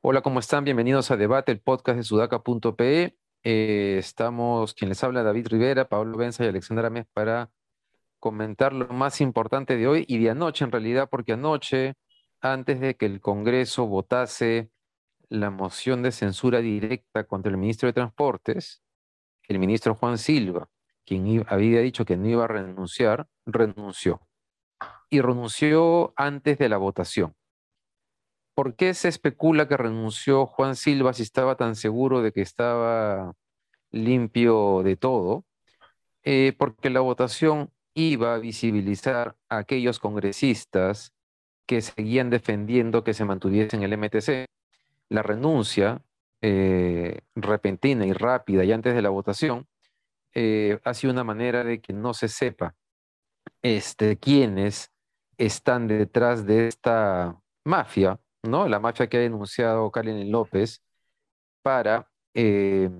Hola, ¿cómo están? Bienvenidos a Debate, el podcast de sudaca.pe. Eh, estamos, quien les habla, David Rivera, Pablo Benza y Alexandra Mes para comentar lo más importante de hoy y de anoche en realidad, porque anoche, antes de que el Congreso votase la moción de censura directa contra el ministro de Transportes, el ministro Juan Silva, quien había dicho que no iba a renunciar, renunció. Y renunció antes de la votación. ¿Por qué se especula que renunció Juan Silva si estaba tan seguro de que estaba limpio de todo? Eh, porque la votación iba a visibilizar a aquellos congresistas que seguían defendiendo que se mantuviesen en el MTC la renuncia eh, repentina y rápida y antes de la votación eh, ha sido una manera de que no se sepa este, quiénes están detrás de esta mafia, ¿no? La mafia que ha denunciado Karen López para eh,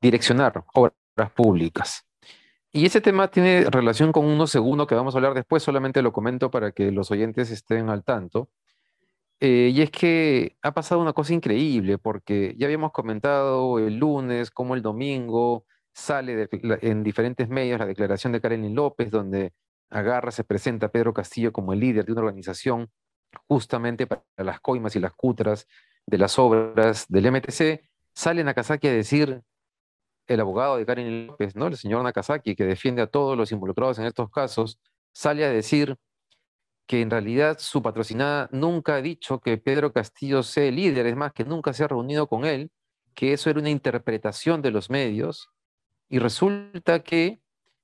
direccionar obras públicas. Y ese tema tiene relación con unos segundos que vamos a hablar después, solamente lo comento para que los oyentes estén al tanto. Eh, y es que ha pasado una cosa increíble, porque ya habíamos comentado el lunes cómo el domingo sale en diferentes medios la declaración de Karen López, donde agarra, se presenta a Pedro Castillo como el líder de una organización justamente para las coimas y las cutras de las obras del MTC. Sale Nakazaki a decir, el abogado de Karen López, ¿no? el señor Nakazaki, que defiende a todos los involucrados en estos casos, sale a decir que en realidad su patrocinada nunca ha dicho que Pedro Castillo sea líder, es más, que nunca se ha reunido con él, que eso era una interpretación de los medios, y resulta que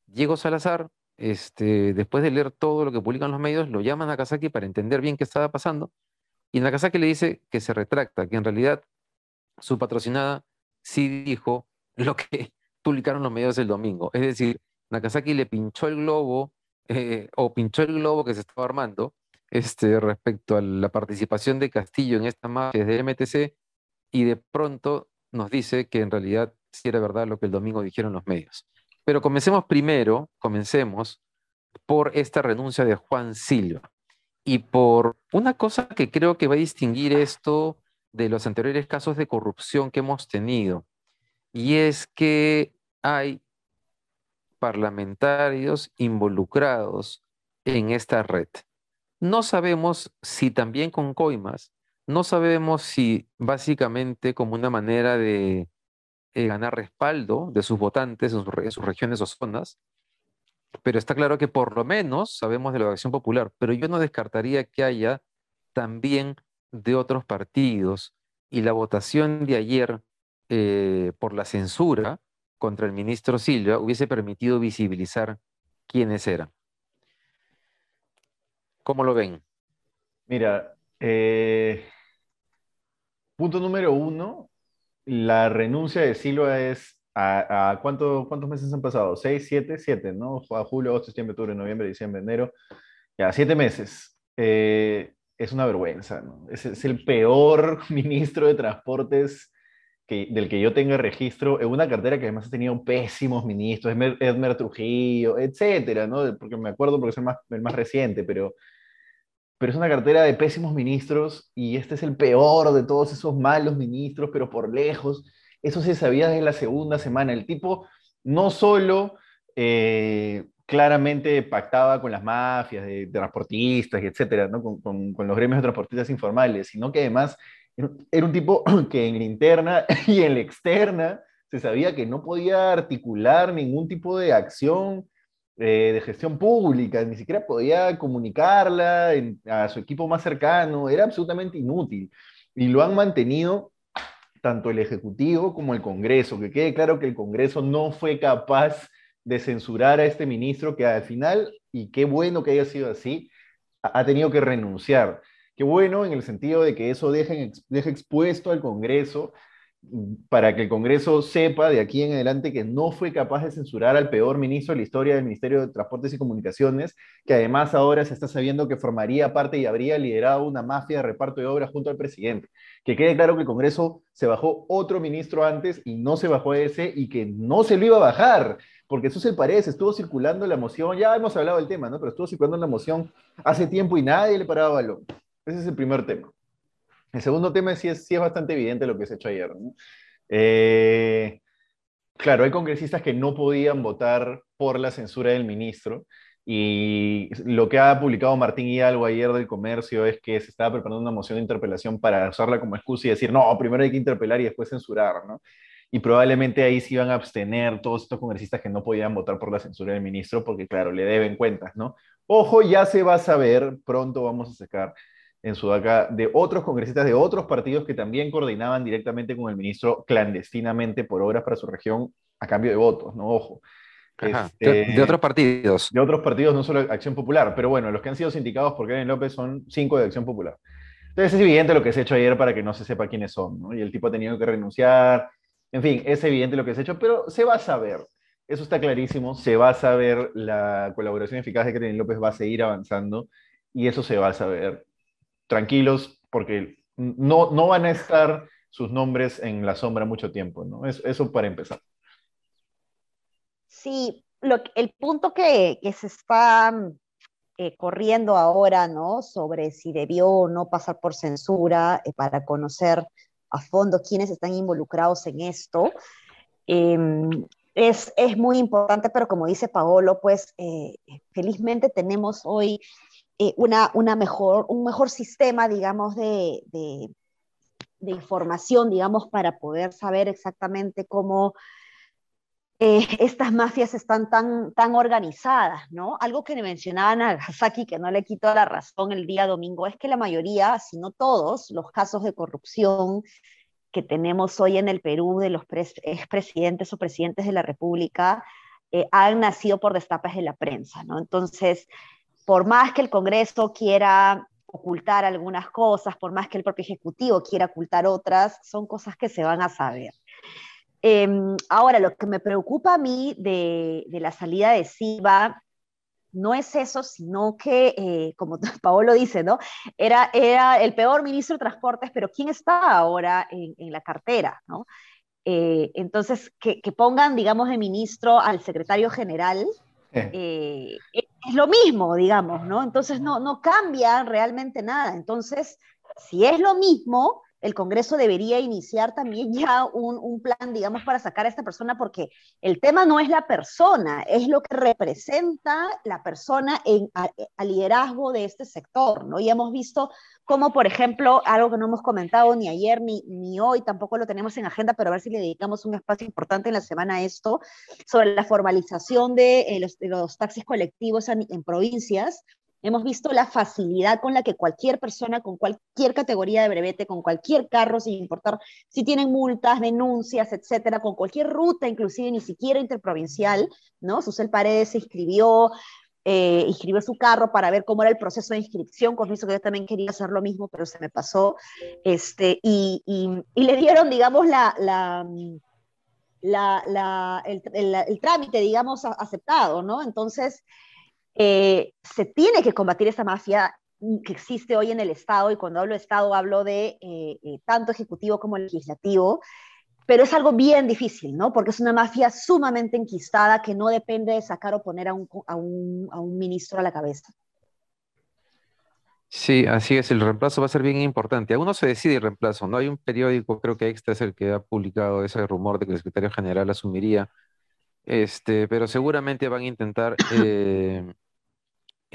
Diego Salazar, este, después de leer todo lo que publican los medios, lo llama a Nakazaki para entender bien qué estaba pasando, y Nakazaki le dice que se retracta, que en realidad su patrocinada sí dijo lo que publicaron los medios el domingo, es decir, Nakazaki le pinchó el globo eh, o pinchó el globo que se estaba armando este, respecto a la participación de Castillo en esta marcha de MTC y de pronto nos dice que en realidad sí era verdad lo que el domingo dijeron los medios. Pero comencemos primero, comencemos por esta renuncia de Juan Silva y por una cosa que creo que va a distinguir esto de los anteriores casos de corrupción que hemos tenido, y es que hay parlamentarios involucrados en esta red. No sabemos si también con coimas, no sabemos si básicamente como una manera de eh, ganar respaldo de sus votantes en sus, regiones o zonas, pero está claro que por lo menos sabemos de la acción popular, pero yo no descartaría que haya también de otros partidos y la votación de ayer eh, por la censura contra el ministro Silva hubiese permitido visibilizar quiénes eran. ¿Cómo lo ven? Mira, eh, punto número uno, la renuncia de Silva es a, cuánto, cuántos meses han pasado, seis, siete, siete, ¿no? A julio, agosto, septiembre, octubre, noviembre, diciembre, enero, ya, siete meses. Eh, es una vergüenza, ¿no? es el peor ministro de transportes del que yo tenga registro en una cartera que además ha tenido pésimos ministros, Edmer, Trujillo, etcétera, ¿no? Porque me acuerdo porque es el más, el más reciente, pero, pero es una cartera de pésimos ministros y este es el peor de todos esos malos ministros, pero por lejos. Eso se sabía desde la segunda semana. El tipo no solo eh, claramente pactaba con las mafias de, transportistas, etcétera, ¿no? con, con, con los gremios de transportistas informales, sino que además era un tipo que en la interna y en la externa se sabía que no podía articular ningún tipo de acción eh, de gestión pública, ni siquiera podía comunicarla a su equipo más cercano, era absolutamente inútil. Y lo han mantenido tanto el Ejecutivo como el Congreso, que quede claro que el Congreso no fue capaz de censurar a este ministro que al final, y qué bueno que haya sido así, ha tenido que renunciar. Qué bueno en el sentido de que eso deje, expuesto al Congreso para que el Congreso sepa de aquí en adelante que no fue capaz de censurar al peor ministro de la historia del Ministerio de Transportes y Comunicaciones, que además ahora se está sabiendo que formaría parte y habría liderado una mafia de reparto de obras junto al presidente. Que quede claro que el Congreso se bajó otro ministro antes y no se bajó ese y que no se lo iba a bajar, porque eso se parece, estuvo circulando la moción, ya hemos hablado del tema, ¿no? Pero estuvo circulando la moción hace tiempo y nadie le paraba balón. Ese es el primer tema. El segundo tema sí es, sí es bastante evidente lo que se ha hecho ayer. Eh, claro, hay congresistas que no podían votar por la censura del ministro y lo que ha publicado Martín Hidalgo ayer del comercio es que se estaba preparando una moción de interpelación para usarla como excusa y decir, no, primero hay que interpelar y después censurar, ¿no? Y probablemente ahí se iban a abstener todos estos congresistas que no podían votar por la censura del ministro porque, claro, le deben cuentas, ¿no? Ojo, ya se va a saber, pronto vamos a sacar en Sudaca de otros congresistas de otros partidos que también coordinaban directamente con el ministro clandestinamente por obras para su región a cambio de votos, ¿no? Ojo. Este, de, otros partidos. De otros partidos, no solo Acción Popular, pero bueno, los que han sido sindicados por Karen López son cinco de Acción Popular. Entonces es evidente lo que se ha hecho ayer para que no se sepa quiénes son, ¿no? Y el tipo ha tenido que renunciar, en fin, es evidente lo que se ha hecho, pero se va a saber. Eso está clarísimo, se va a saber, la colaboración eficaz de Karen López va a seguir avanzando y eso se va a saber tranquilos porque no, no van a estar sus nombres en la sombra mucho tiempo, ¿no? Eso, para empezar. Sí, lo, el punto que, se está eh, corriendo ahora, ¿no? Sobre si debió o no pasar por censura eh, para conocer a fondo quiénes están involucrados en esto, em, es, es, muy importante, pero como dice Paolo, pues eh, felizmente tenemos hoy eh, una, una, mejor, un mejor sistema, digamos, de, de, información, digamos, para poder saber exactamente cómo eh, estas mafias están tan, tan organizadas, ¿no? Algo que me mencionaba Nagasaki, que no le quito la razón el día domingo, es que la mayoría, si no todos, los casos de corrupción que tenemos hoy en el Perú de los expresidentes o presidentes de la República eh, han nacido por destapes de la prensa, ¿no? Entonces, por más que el Congreso quiera ocultar algunas cosas, por más que el propio Ejecutivo quiera ocultar otras, son cosas que se van a saber. Em, ahora, lo que me preocupa a mí de, la salida de Silva no es eso, sino que, eh, como Paolo dice, ¿no? Era, era el peor ministro de Transportes, pero ¿quién está ahora en, la cartera, ¿no? Eh, entonces, que, pongan, digamos, de ministro al secretario general, eh, es lo mismo, digamos, ¿no? Entonces no, no cambia realmente nada. Entonces, si es lo mismo, el Congreso debería iniciar también ya un, plan, digamos, para sacar a esta persona, porque el tema no es la persona, es lo que representa la persona en, al liderazgo de este sector, ¿no? Y hemos visto cómo, por ejemplo, algo que no hemos comentado ni ayer ni, hoy, tampoco lo tenemos en agenda, pero a ver si le dedicamos un espacio importante en la semana a esto, sobre la formalización de, eh, los, taxis colectivos en provincias, Hemos visto la facilidad con la que cualquier persona con cualquier categoría de brevete, con cualquier carro, sin importar si tienen multas, denuncias, etcétera, con cualquier ruta, inclusive ni siquiera interprovincial, ¿no? Susel Paredes se inscribió, eh, inscribió su carro para ver cómo era el proceso de inscripción, con eso que yo también quería hacer lo mismo, pero se me pasó, este, y, y, le dieron, digamos, la, la, la, el, trámite, digamos, aceptado, ¿no? Entonces, eh, se tiene que combatir esa mafia que existe hoy en el Estado, y cuando hablo Estado hablo de eh, eh, tanto ejecutivo como legislativo, pero es algo bien difícil, ¿no? Porque es una mafia sumamente enquistada que no depende de sacar o poner a un, a un, a un ministro a la cabeza. Sí, así es, el reemplazo va a ser bien importante. Aún no se decide el reemplazo, ¿no? Hay un periódico, creo que Extra es el que ha publicado ese rumor de que el secretario general asumiría, este, pero seguramente van a intentar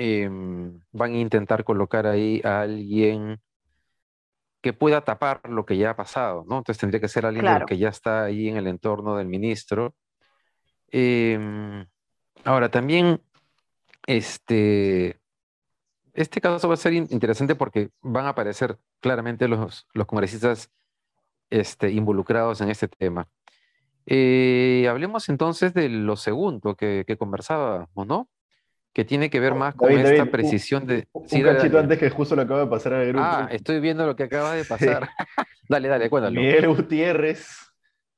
Em, van a intentar colocar ahí a alguien que pueda tapar lo que ya ha pasado, ¿no? Entonces tendría que ser alguien que ya está ahí en el entorno del ministro. Em, ahora, también, este, este caso va a ser interesante porque van a aparecer claramente los, los congresistas este, involucrados en este tema. Eh, hablemos entonces de lo segundo que, que conversábamos, ¿no? Que tiene que ver más con David, esta David, precisión de... Un Sí, dale, cachito dale. antes que justo lo acabo de pasar al grupo. Ah, estoy viendo lo que acaba de pasar. Dale, dale, cuéntalo. Miguel Gutiérrez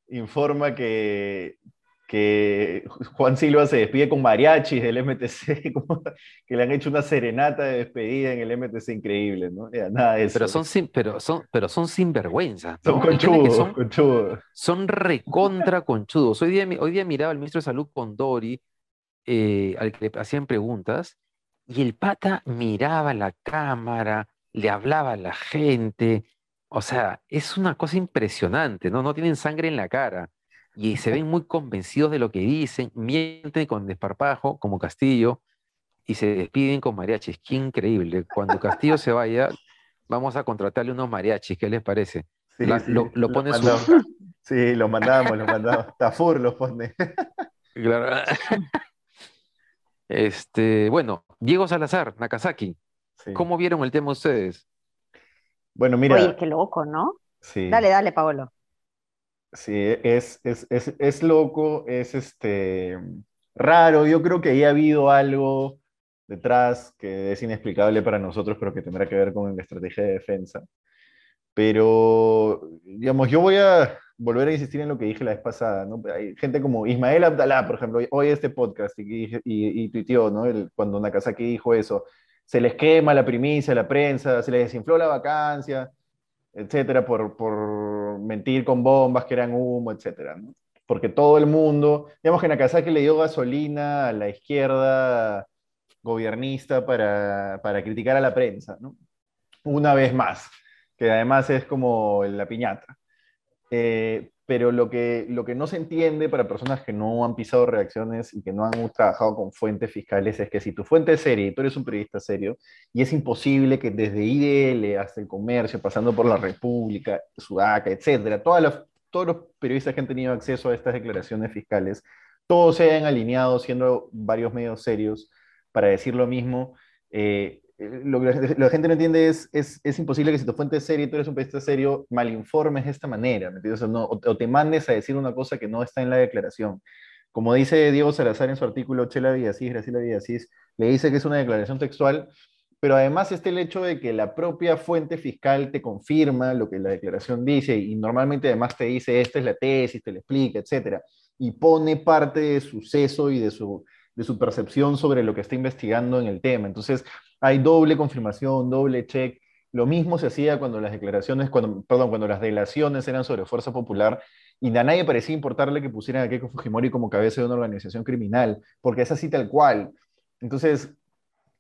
informa que, que Juan Silva se despide con mariachis del MTC, que le han hecho una serenata de despedida en el MTC increíble, ¿no? Ya, nada de eso. Pero son, sin, pero son, pero son sinvergüenzas, Son ¿no? Que conchudos, son, conchudos. son recontra conchudos. Hoy día, hoy día miraba al ministro de Salud con Dori, eh, al que le hacían preguntas, y el pata miraba la cámara, le hablaba a la gente. O sea, es una cosa impresionante, ¿no? No tienen sangre en la cara. Y se ven muy convencidos de lo que dicen, mienten con desparpajo, como Castillo, y se despiden con mariachis. Qué increíble. Cuando Castillo se vaya, vamos a contratarle unos mariachis, ¿qué les parece? Sí, La- sí, lo- lo pone su- mandamos. Sí, los mandamos, los mandamos. Tafur los pone. Claro. Este, bueno, Diego Salazar, Nakazaki, Sí. ¿cómo vieron el tema ustedes? Bueno, mira, Oye, qué loco, ¿no? sí. Dale, dale, Paolo. Sí, es, es, es, es loco, es este raro. Yo creo que ahí ha habido algo detrás que es inexplicable para nosotros, pero que tendrá que ver con la estrategia de defensa. Pero, digamos, yo voy a volver a insistir en lo que dije la vez pasada, ¿no? Hay gente como Ismael Abdalá, por ejemplo, hoy este podcast y, y, y tuiteó, ¿no? Cuando Nakazaki dijo eso, se les quema la primicia la prensa, se les desinfló la vacancia etcétera, por, por mentir con bombas que eran humo, etcétera. Porque todo el mundo, digamos que Nakazaki le dio gasolina a la izquierda gobiernista para, para criticar a la prensa. Una vez más, que además es como la piñata. Eh, pero lo que, lo que no se entiende para personas que no han pisado reacciones y que no han trabajado con fuentes fiscales es que si tu fuente es seria y tú eres un periodista serio, y es imposible que desde IDL hasta el comercio, pasando por la República, Sudaca, etcétera, todas las- todos los periodistas que han tenido acceso a estas declaraciones fiscales, todos se hayan alineado siendo varios medios serios para decir lo mismo. eh, lo que la, gente no entiende es, es, es imposible que si tu fuente es seria y tú eres un periodista serio, malinformes de esta manera, ¿me entiendes? O, no, o, te mandes a decir una cosa que no está en la declaración. Como dice Diego Salazar en su artículo, Chela Villasís, Graciela Villasís, le dice que es una declaración textual, pero además está el hecho de que la propia fuente fiscal te confirma lo que la declaración dice y normalmente además te dice esta es la tesis, te la explica, etcétera, y pone parte de su seso y de su, de su percepción sobre lo que está investigando en el tema. Entonces hay doble confirmación, doble check. Lo mismo se hacía cuando las declaraciones, cuando, perdón, cuando las delaciones eran sobre Fuerza Popular y a nadie parecía importarle que pusieran a Keiko Fujimori como cabeza de una organización criminal, porque es así tal cual. Entonces,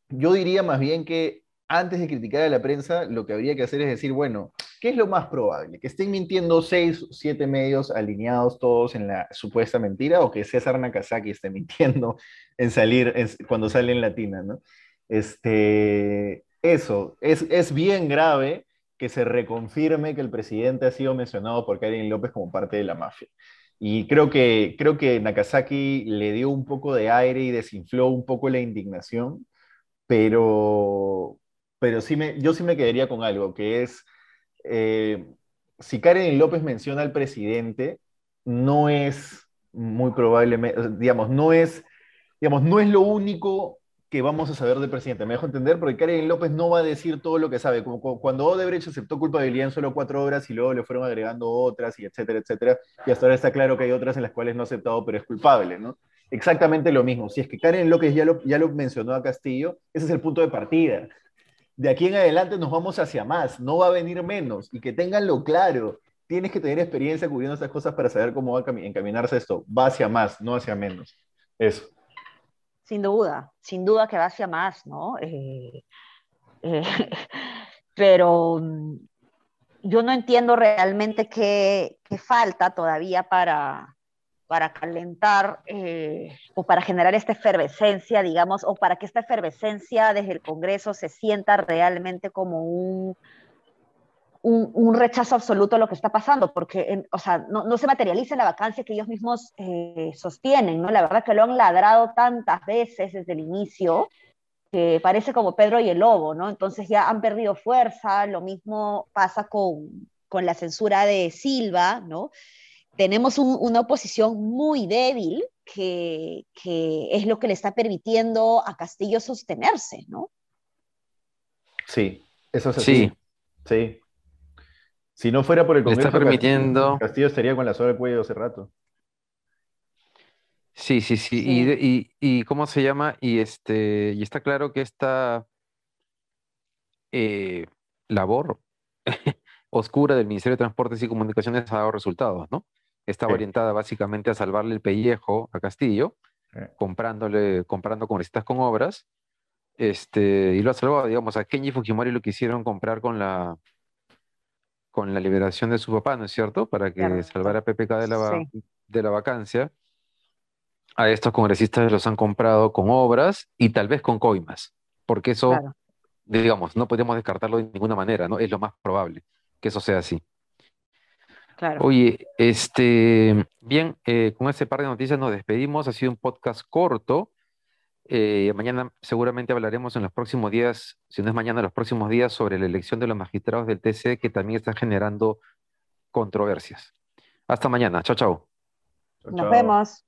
yo diría más bien que antes de criticar a la prensa, lo que habría que hacer es decir, bueno, ¿qué es lo más probable? ¿Que estén mintiendo seis siete medios alineados todos en la supuesta mentira o que César Nakazaki esté mintiendo en salir en, cuando sale en Latina, ¿no? Este, eso, es, es bien grave que se reconfirme que el presidente ha sido mencionado por Karen López como parte de la mafia. Y creo que, creo que Nakazaki le dio un poco de aire y desinfló un poco la indignación, pero, pero sí me, yo sí me quedaría con algo, que es, eh, si Karen López menciona al presidente, no es muy probablemente, digamos, no es, digamos, no es lo único que vamos a saber del presidente. Me dejo entender, porque Karen López no va a decir todo lo que sabe, como cuando Odebrecht aceptó culpabilidad en solo cuatro horas y luego le fueron agregando otras y etcétera, etcétera, y hasta ahora está claro que hay otras en las cuales no ha aceptado, pero es culpable, ¿no? Exactamente lo mismo. Si es que Karen López ya lo, ya lo mencionó a Castillo, ese es el punto de partida. De aquí en adelante nos vamos hacia más, no va a venir menos, y que tenganlo claro. Tienes que tener experiencia cubriendo estas cosas para saber cómo va a encaminarse esto. Va hacia más, no hacia menos. Eso. Sin duda, sin duda que va hacia más, ¿no? Eh, eh, pero yo no entiendo realmente qué, qué falta todavía para, para calentar eh, o para generar esta efervescencia, digamos, o para que esta efervescencia desde el Congreso se sienta realmente como un, un, un rechazo absoluto a lo que está pasando, porque, en, o sea, no, no, se materializa la vacancia que ellos mismos eh, sostienen, ¿no? La verdad que lo han ladrado tantas veces desde el inicio que parece como Pedro y el Lobo, ¿no? Entonces ya han perdido fuerza, lo mismo pasa con, con la censura de Silva, ¿no? tenemos una oposición muy débil que, es lo que le está permitiendo a Castillo sostenerse, ¿no? Sí, eso es así. Sí. Sí. Si no fuera por el Congreso, está permitiendo... Castillo, estaría con la soga del cuello hace rato. Sí, sí, sí. Y, y, cómo se llama? Y este, y está claro que esta eh, labor oscura del Ministerio de Transportes y Comunicaciones ha dado resultados, ¿no? Estaba orientada básicamente a salvarle el pellejo a Castillo, comprándole, comprando congresistas con obras, este, y lo ha salvado, digamos, a Kenji Fujimori lo quisieron comprar con la, con la liberación de su papá, ¿no es cierto? Para que salvara a PPK de la, de la vacancia. A estos congresistas los han comprado con obras y tal vez con coimas, porque eso, digamos, no podemos descartarlo de ninguna manera, ¿no? Es lo más probable que eso sea así. Claro. Oye, este, bien, eh, con este par de noticias nos despedimos. Ha sido un podcast corto. Eh, mañana seguramente hablaremos en los próximos días, si no es mañana, los próximos días, sobre la elección de los magistrados del TC, que también está generando controversias. Hasta mañana. Chao, chao. Nos vemos.